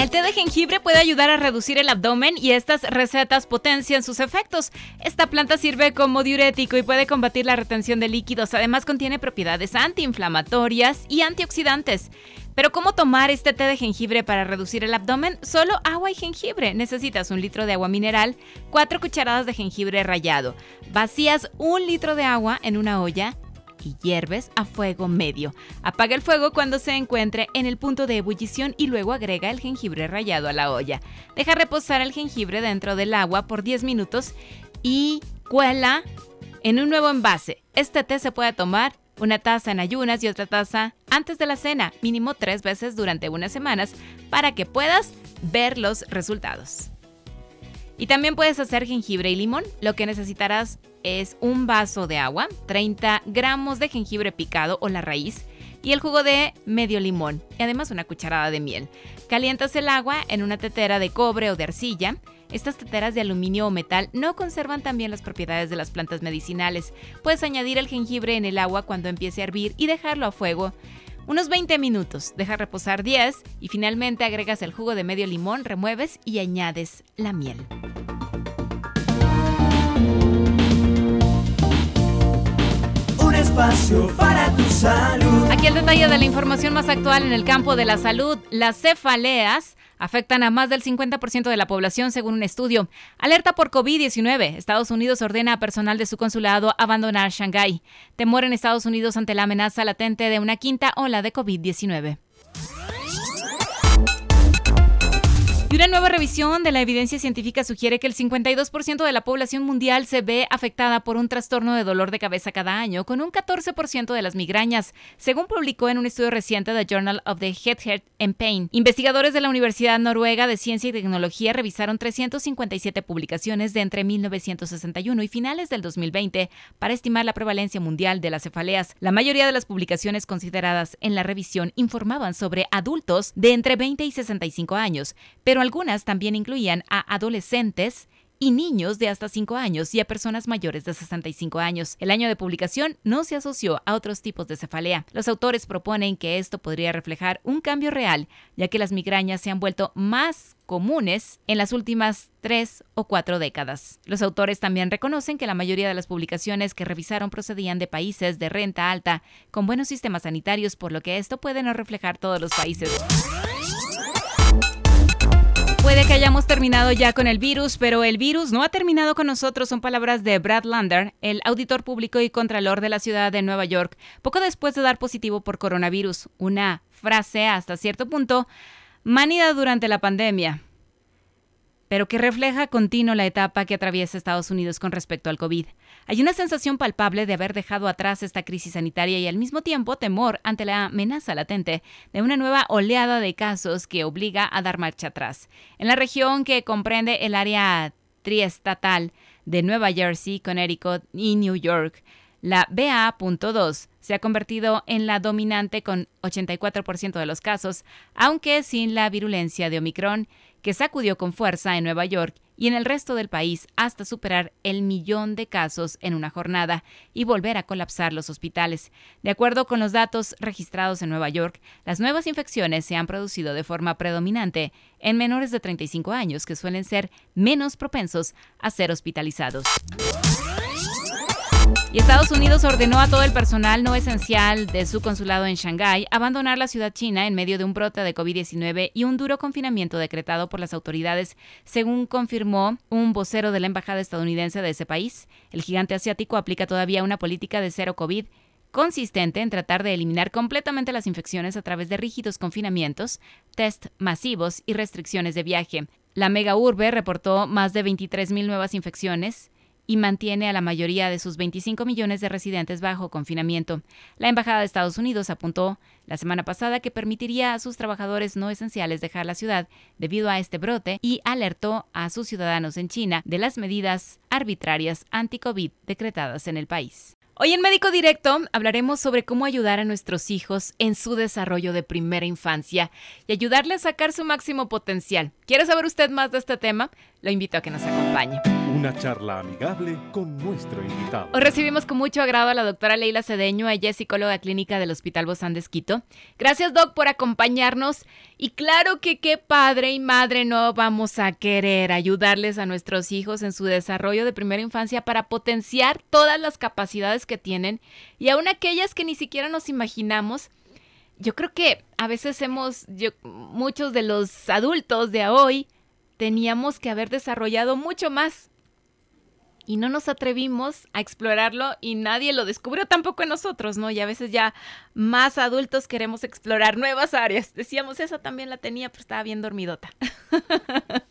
El té de jengibre puede ayudar a reducir el abdomen y estas recetas potencian sus efectos. Esta planta sirve como diurético y puede combatir la retención de líquidos. Además contiene propiedades antiinflamatorias y antioxidantes. Pero ¿cómo tomar este té de jengibre para reducir el abdomen? Solo agua y jengibre. Necesitas un litro de agua mineral, cuatro cucharadas de jengibre rallado. Vacías un litro de agua en una olla y hierves a fuego medio. Apaga el fuego cuando se encuentre en el punto de ebullición y luego agrega el jengibre rallado a la olla. Deja reposar el jengibre dentro del agua por 10 minutos y cuela en un nuevo envase. Este té se puede tomar una taza en ayunas y otra taza antes de la cena, mínimo tres veces durante unas semanas, para que puedas ver los resultados. Y también puedes hacer jengibre y limón. Lo que necesitarás es un vaso de agua, 30 gramos de jengibre picado o la raíz y el jugo de medio limón y además una cucharada de miel. Calientas el agua en una tetera de cobre o de arcilla. Estas teteras de aluminio o metal no conservan también las propiedades de las plantas medicinales. Puedes añadir el jengibre en el agua cuando empiece a hervir y dejarlo a fuego unos 20 minutos, deja reposar 10 y finalmente agregas el jugo de medio limón, remueves y añades la miel. espacio para tu salud. Aquí el detalle de la información más actual en el campo de la salud. Las cefaleas afectan a más del 50% de la población según un estudio. Alerta por COVID-19. Estados Unidos ordena a personal de su consulado abandonar Shanghái. Temor en Estados Unidos ante la amenaza latente de una quinta ola de COVID-19. Y una nueva revisión de la evidencia científica sugiere que el 52% de la población mundial se ve afectada por un trastorno de dolor de cabeza cada año, con un 14% de las migrañas, según publicó en un estudio reciente de Journal of the Head, Heart and Pain. Investigadores de la Universidad Noruega de Ciencia y Tecnología revisaron 357 publicaciones de entre 1961 y finales del 2020 para estimar la prevalencia mundial de las cefaleas. La mayoría de las publicaciones consideradas en la revisión informaban sobre adultos de entre 20 y 65 años, pero algunas también incluían a adolescentes y niños de hasta 5 años y a personas mayores de 65 años. El año de publicación no se asoció a otros tipos de cefalea. Los autores proponen que esto podría reflejar un cambio real, ya que las migrañas se han vuelto más comunes en las últimas tres o cuatro décadas. Los autores también reconocen que la mayoría de las publicaciones que revisaron procedían de países de renta alta con buenos sistemas sanitarios, por lo que esto puede no reflejar todos los países. Puede que hayamos terminado ya con el virus, pero el virus no ha terminado con nosotros, son palabras de Brad Lander, el auditor público y contralor de la ciudad de Nueva York, poco después de dar positivo por coronavirus. Una frase hasta cierto punto manida durante la pandemia pero que refleja continuo la etapa que atraviesa Estados Unidos con respecto al COVID. Hay una sensación palpable de haber dejado atrás esta crisis sanitaria y al mismo tiempo temor ante la amenaza latente de una nueva oleada de casos que obliga a dar marcha atrás. En la región que comprende el área triestatal de Nueva Jersey, Connecticut y New York, la BA.2 se ha convertido en la dominante con 84% de los casos, aunque sin la virulencia de Omicron que sacudió con fuerza en Nueva York y en el resto del país hasta superar el millón de casos en una jornada y volver a colapsar los hospitales. De acuerdo con los datos registrados en Nueva York, las nuevas infecciones se han producido de forma predominante en menores de 35 años, que suelen ser menos propensos a ser hospitalizados. Y Estados Unidos ordenó a todo el personal no esencial de su consulado en Shanghái abandonar la ciudad china en medio de un brote de COVID-19 y un duro confinamiento decretado por las autoridades, según confirmó un vocero de la embajada estadounidense de ese país. El gigante asiático aplica todavía una política de cero COVID consistente en tratar de eliminar completamente las infecciones a través de rígidos confinamientos, test masivos y restricciones de viaje. La mega urbe reportó más de 23.000 nuevas infecciones y mantiene a la mayoría de sus 25 millones de residentes bajo confinamiento. La Embajada de Estados Unidos apuntó la semana pasada que permitiría a sus trabajadores no esenciales dejar la ciudad debido a este brote y alertó a sus ciudadanos en China de las medidas arbitrarias anti-COVID decretadas en el país. Hoy en Médico Directo hablaremos sobre cómo ayudar a nuestros hijos en su desarrollo de primera infancia y ayudarles a sacar su máximo potencial. ¿Quiere saber usted más de este tema? Lo invito a que nos acompañe. Una charla amigable con nuestro invitado. Hoy recibimos con mucho agrado a la doctora Leila Cedeño, ella es psicóloga clínica del Hospital Bozán de Esquito. Gracias, Doc, por acompañarnos. Y claro que qué padre y madre no vamos a querer ayudarles a nuestros hijos en su desarrollo de primera infancia para potenciar todas las capacidades que tienen y aún aquellas que ni siquiera nos imaginamos. Yo creo que a veces hemos, yo, muchos de los adultos de hoy, teníamos que haber desarrollado mucho más. Y no nos atrevimos a explorarlo y nadie lo descubrió tampoco en nosotros, ¿no? Y a veces ya más adultos queremos explorar nuevas áreas. Decíamos, esa también la tenía, pero estaba bien dormidota.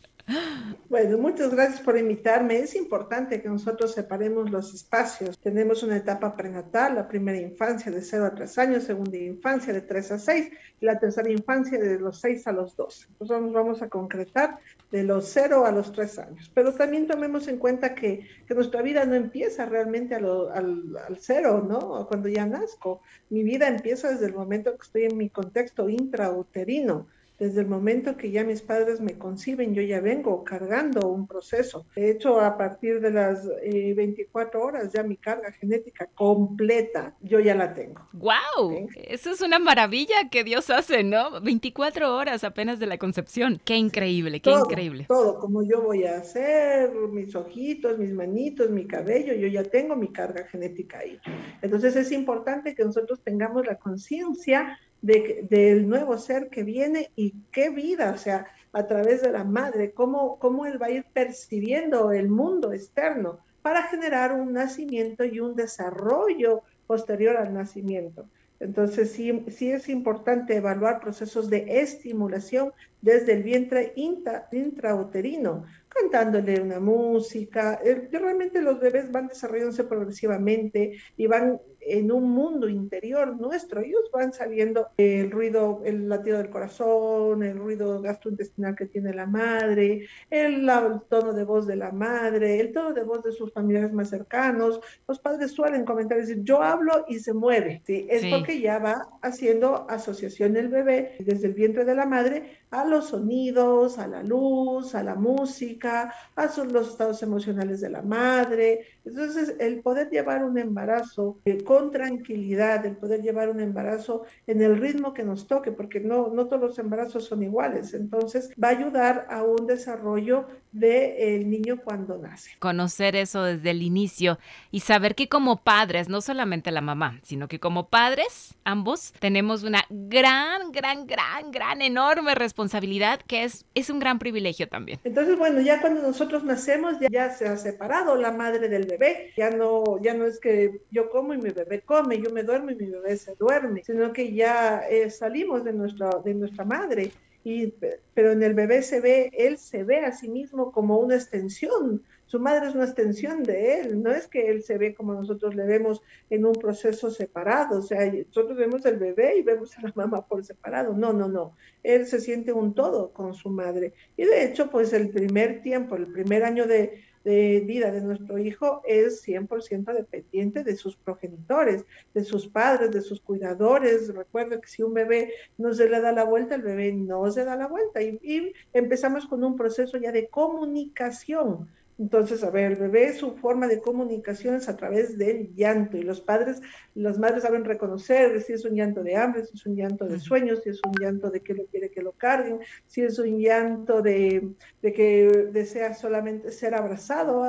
Bueno, muchas gracias por invitarme. Es importante que nosotros separemos los espacios. Tenemos una etapa prenatal, la primera infancia de 0 a 3 años, segunda infancia de 3 a 6 y la tercera infancia de los 6 a los 12. Nosotros nos vamos a concretar de los 0 a los 3 años. Pero también tomemos en cuenta que, que nuestra vida no empieza realmente al, al cero, ¿no? Cuando ya nazco. Mi vida empieza desde el momento que estoy en mi contexto intrauterino desde el momento que ya mis padres me conciben, yo ya vengo cargando un proceso. De hecho, a partir de las 24 eh, horas ya mi carga genética completa, yo ya la tengo. ¡Wow! Eso es una maravilla que Dios hace, ¿no? 24 horas apenas de la concepción. ¡Qué increíble, qué increíble! Todo, como yo voy a hacer, mis ojitos, mis manitos, mi cabello, yo ya tengo mi carga genética ahí. Entonces es importante que nosotros tengamos la conciencia del nuevo ser que viene y qué vida, o sea, a través de la madre, cómo, cómo él va a ir percibiendo el mundo externo para generar un nacimiento y un desarrollo posterior al nacimiento. Entonces, sí, sí es importante evaluar procesos de estimulación desde el vientre intrauterino, cantándole una música. Realmente los bebés van desarrollándose progresivamente y van en un mundo interior nuestro, ellos van sabiendo el ruido, el latido del corazón, el ruido gastrointestinal que tiene la madre, el, tono de voz de la madre, el tono de voz de sus familiares más cercanos. Los padres suelen comentar, decir, yo hablo y se mueve. ¿sí? Es porque ya va haciendo asociación el bebé desde el vientre de la madre a los sonidos, a la luz, a la música, a los estados emocionales de la madre. Entonces, el poder llevar un embarazo eh, con tranquilidad, el poder llevar un embarazo en el ritmo que nos toque, porque no, no todos los embarazos son iguales. Entonces, va a ayudar a un desarrollo del niño cuando nace. Conocer eso desde el inicio y saber que como padres, no solamente la mamá, sino que como padres, ambos, tenemos una gran, gran, gran, gran, enorme responsabilidad que es, es un gran privilegio también. Entonces, bueno, ya cuando nosotros nacemos, ya, ya se ha separado la madre del bebé, ya no, ya no es que yo como y mi bebé come, yo me duermo y mi bebé se duerme, sino que ya eh, salimos de nuestra, de nuestra madre. Y, pero en el bebé se ve, él se ve a sí mismo como una extensión, su madre es una extensión de él, no es que él se ve como nosotros le vemos en un proceso separado, o sea, nosotros vemos el bebé y vemos a la mamá por separado, no, no, no, él se siente un todo con su madre. Y de hecho, pues el primer tiempo, el primer año de, de vida de nuestro hijo es 100% dependiente de sus progenitores, de sus padres, de sus cuidadores. Recuerda que si un bebé no se le da la vuelta, el bebé no se da la vuelta. Y, y empezamos con un proceso ya de comunicación entonces, a ver, el bebé, su forma de comunicación es a través del llanto y los padres, las madres saben reconocer si es un llanto de hambre, si es un llanto de sueños, si es un llanto de que lo quiere que lo carguen, si es un llanto de, que desea solamente ser abrazado,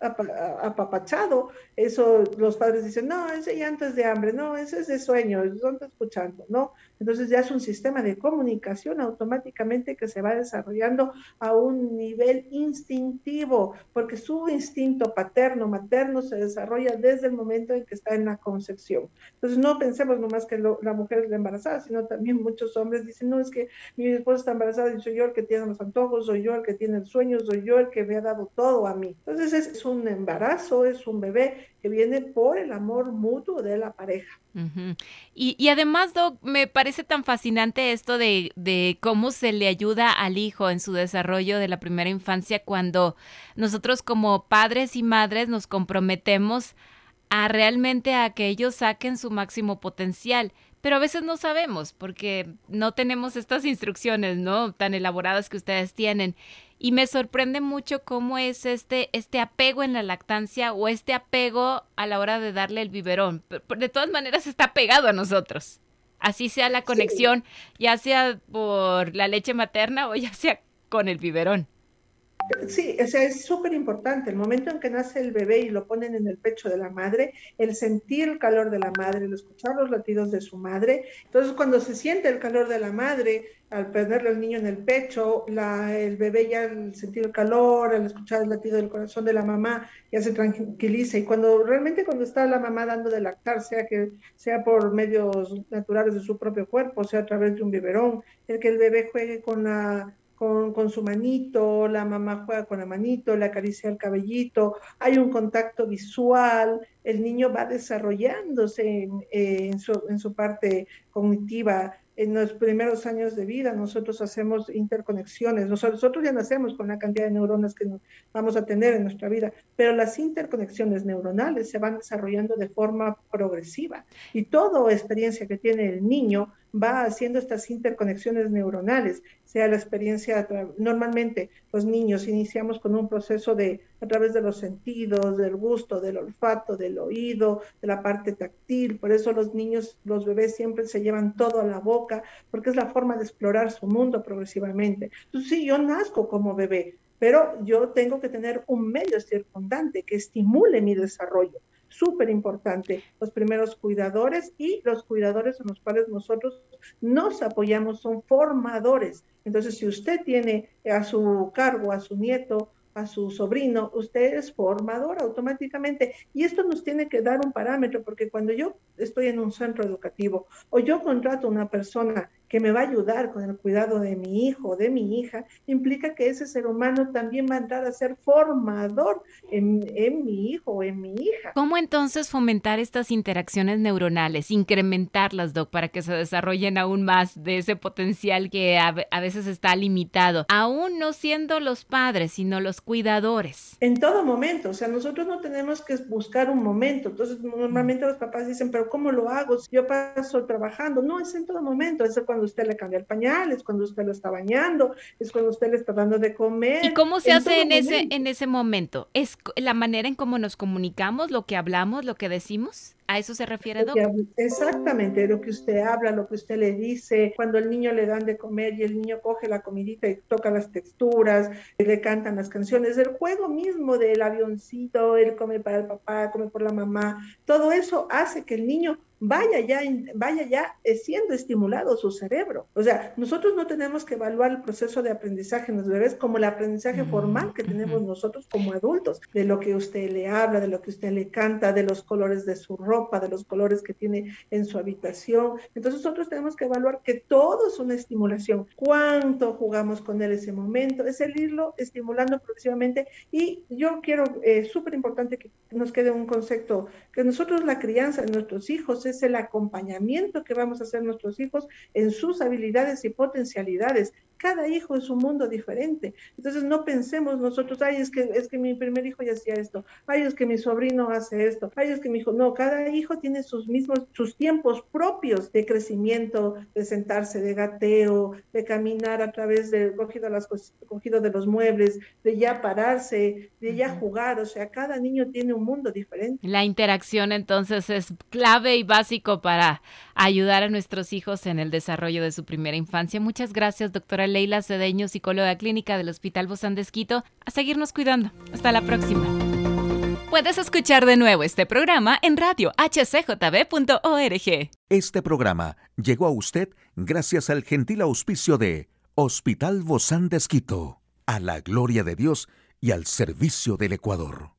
apapachado. Eso los padres dicen, no, ese llanto es de hambre, no, ese es de sueños, ¿dónde está escuchando? ¿No? Entonces ya es un sistema de comunicación automáticamente que se va desarrollando a un nivel instintivo, porque su instinto paterno, materno se desarrolla desde el momento en que está en la concepción. Entonces no pensemos nomás que la mujer es la embarazada, sino también muchos hombres dicen, no, es que mi esposa está embarazada y soy yo el que tiene los antojos, soy yo el que tiene el sueño, soy yo el que me ha dado todo a mí. Entonces es un embarazo, es un bebé que viene por el amor mutuo de la pareja. y, además, Doc, me parece tan fascinante esto de, de, cómo se le ayuda al hijo en su desarrollo de la primera infancia cuando nosotros como padres y madres nos comprometemos a realmente a que ellos saquen su máximo potencial. Pero a veces no sabemos porque no tenemos estas instrucciones, ¿no? Tan elaboradas que ustedes tienen y me sorprende mucho cómo es este, este apego en la lactancia o este apego a la hora de darle el biberón. De todas maneras está pegado a nosotros. Así sea la conexión, ya sea por la leche materna o ya sea con el biberón. Sí, o sea, es súper importante. El momento en que nace el bebé y lo ponen en el pecho de la madre, el sentir el calor de la madre, el escuchar los latidos de su madre. Entonces, cuando se siente el calor de la madre, al perderle al niño en el pecho, la, el bebé ya al sentir el calor, al escuchar el latido del corazón de la mamá, ya se tranquiliza. Y cuando realmente cuando está la mamá dando de lactar, sea que sea por medios naturales de su propio cuerpo, sea a través de un biberón, el que el bebé juegue con la con, su manito, la mamá juega con la manito, le acaricia el cabellito, hay un contacto visual, el niño va desarrollándose en, eh, su, en su parte cognitiva en los primeros años de vida nosotros hacemos interconexiones. Nosotros ya nacemos con la cantidad de neuronas que vamos a tener en nuestra vida, pero las interconexiones neuronales se van desarrollando de forma progresiva y toda experiencia que tiene el niño va haciendo estas interconexiones neuronales, sea la experiencia, normalmente los niños iniciamos con un proceso de a través de los sentidos, del gusto, del olfato, del oído, de la parte táctil, por eso los niños, los bebés siempre se llevan todo a la boca, porque es la forma de explorar su mundo progresivamente. Entonces, sí, yo nazco como bebé, pero yo tengo que tener un medio circundante que estimule mi desarrollo súper importante, los primeros cuidadores y los cuidadores en los cuales nosotros nos apoyamos son formadores. Entonces, si usted tiene a su cargo a su nieto, a su sobrino, usted es formador automáticamente. Y esto nos tiene que dar un parámetro, porque cuando yo estoy en un centro educativo o yo contrato a una persona que me va a ayudar con el cuidado de mi hijo o de mi hija, implica que ese ser humano también va a entrar a ser formador en, mi hijo o en mi hija. ¿Cómo entonces fomentar estas interacciones neuronales, incrementarlas, Doc, para que se desarrollen aún más de ese potencial que a, a veces está limitado, aún no siendo los padres, sino los cuidadores? En todo momento, o sea, nosotros no tenemos que buscar un momento, entonces normalmente los papás dicen, pero ¿cómo lo hago? Si yo paso trabajando, no, es en todo momento, es cuando usted le cambia el pañal, es cuando usted lo está bañando, es cuando usted le está dando de comer. ¿Y cómo se hace en ese, en ese momento? ¿Es la manera en cómo nos comunicamos, lo que hablamos, lo que decimos? ¿A eso se refiere, Doc? Exactamente, lo que usted habla, lo que usted le dice, cuando el niño le dan de comer y el niño coge la comidita y toca las texturas, y le cantan las canciones, el juego mismo del avioncito, él come para el papá, come por la mamá, todo eso hace que el niño vaya ya, vaya ya eh, siendo estimulado su cerebro. O sea, nosotros no tenemos que evaluar el proceso de aprendizaje en los bebés como el aprendizaje formal que tenemos nosotros como adultos, de lo que usted le habla, de lo que usted le canta, de los colores de su ropa, de los colores que tiene en su habitación. Entonces nosotros tenemos que evaluar que todo es una estimulación. ¿Cuánto jugamos con él ese momento? Es el irlo estimulando progresivamente. Y yo quiero, es eh, súper importante que nos quede un concepto, que nosotros la crianza de nuestros hijos es el acompañamiento que vamos a hacer nuestros hijos en sus habilidades y potencialidades cada hijo es un mundo diferente. Entonces no pensemos nosotros, ay, es que, es que mi primer hijo ya hacía esto, ay, es que mi sobrino hace esto, ay, es que mi hijo, no, cada hijo tiene sus mismos, sus tiempos propios de crecimiento, de sentarse, de gateo, de caminar a través de cogido, las, cogido de los muebles, de ya pararse, de ya jugar, o sea, cada niño tiene un mundo diferente. La interacción entonces es clave y básico para ayudar a nuestros hijos en el desarrollo de su primera infancia. Muchas gracias, doctora Leila Cedeño, psicóloga clínica del Hospital Bozán de Esquito, a seguirnos cuidando. Hasta la próxima. Puedes escuchar de nuevo este programa en radio hcjb.org. Este programa llegó a usted gracias al gentil auspicio de Hospital Bozán de Esquito, a la gloria de Dios y al servicio del Ecuador.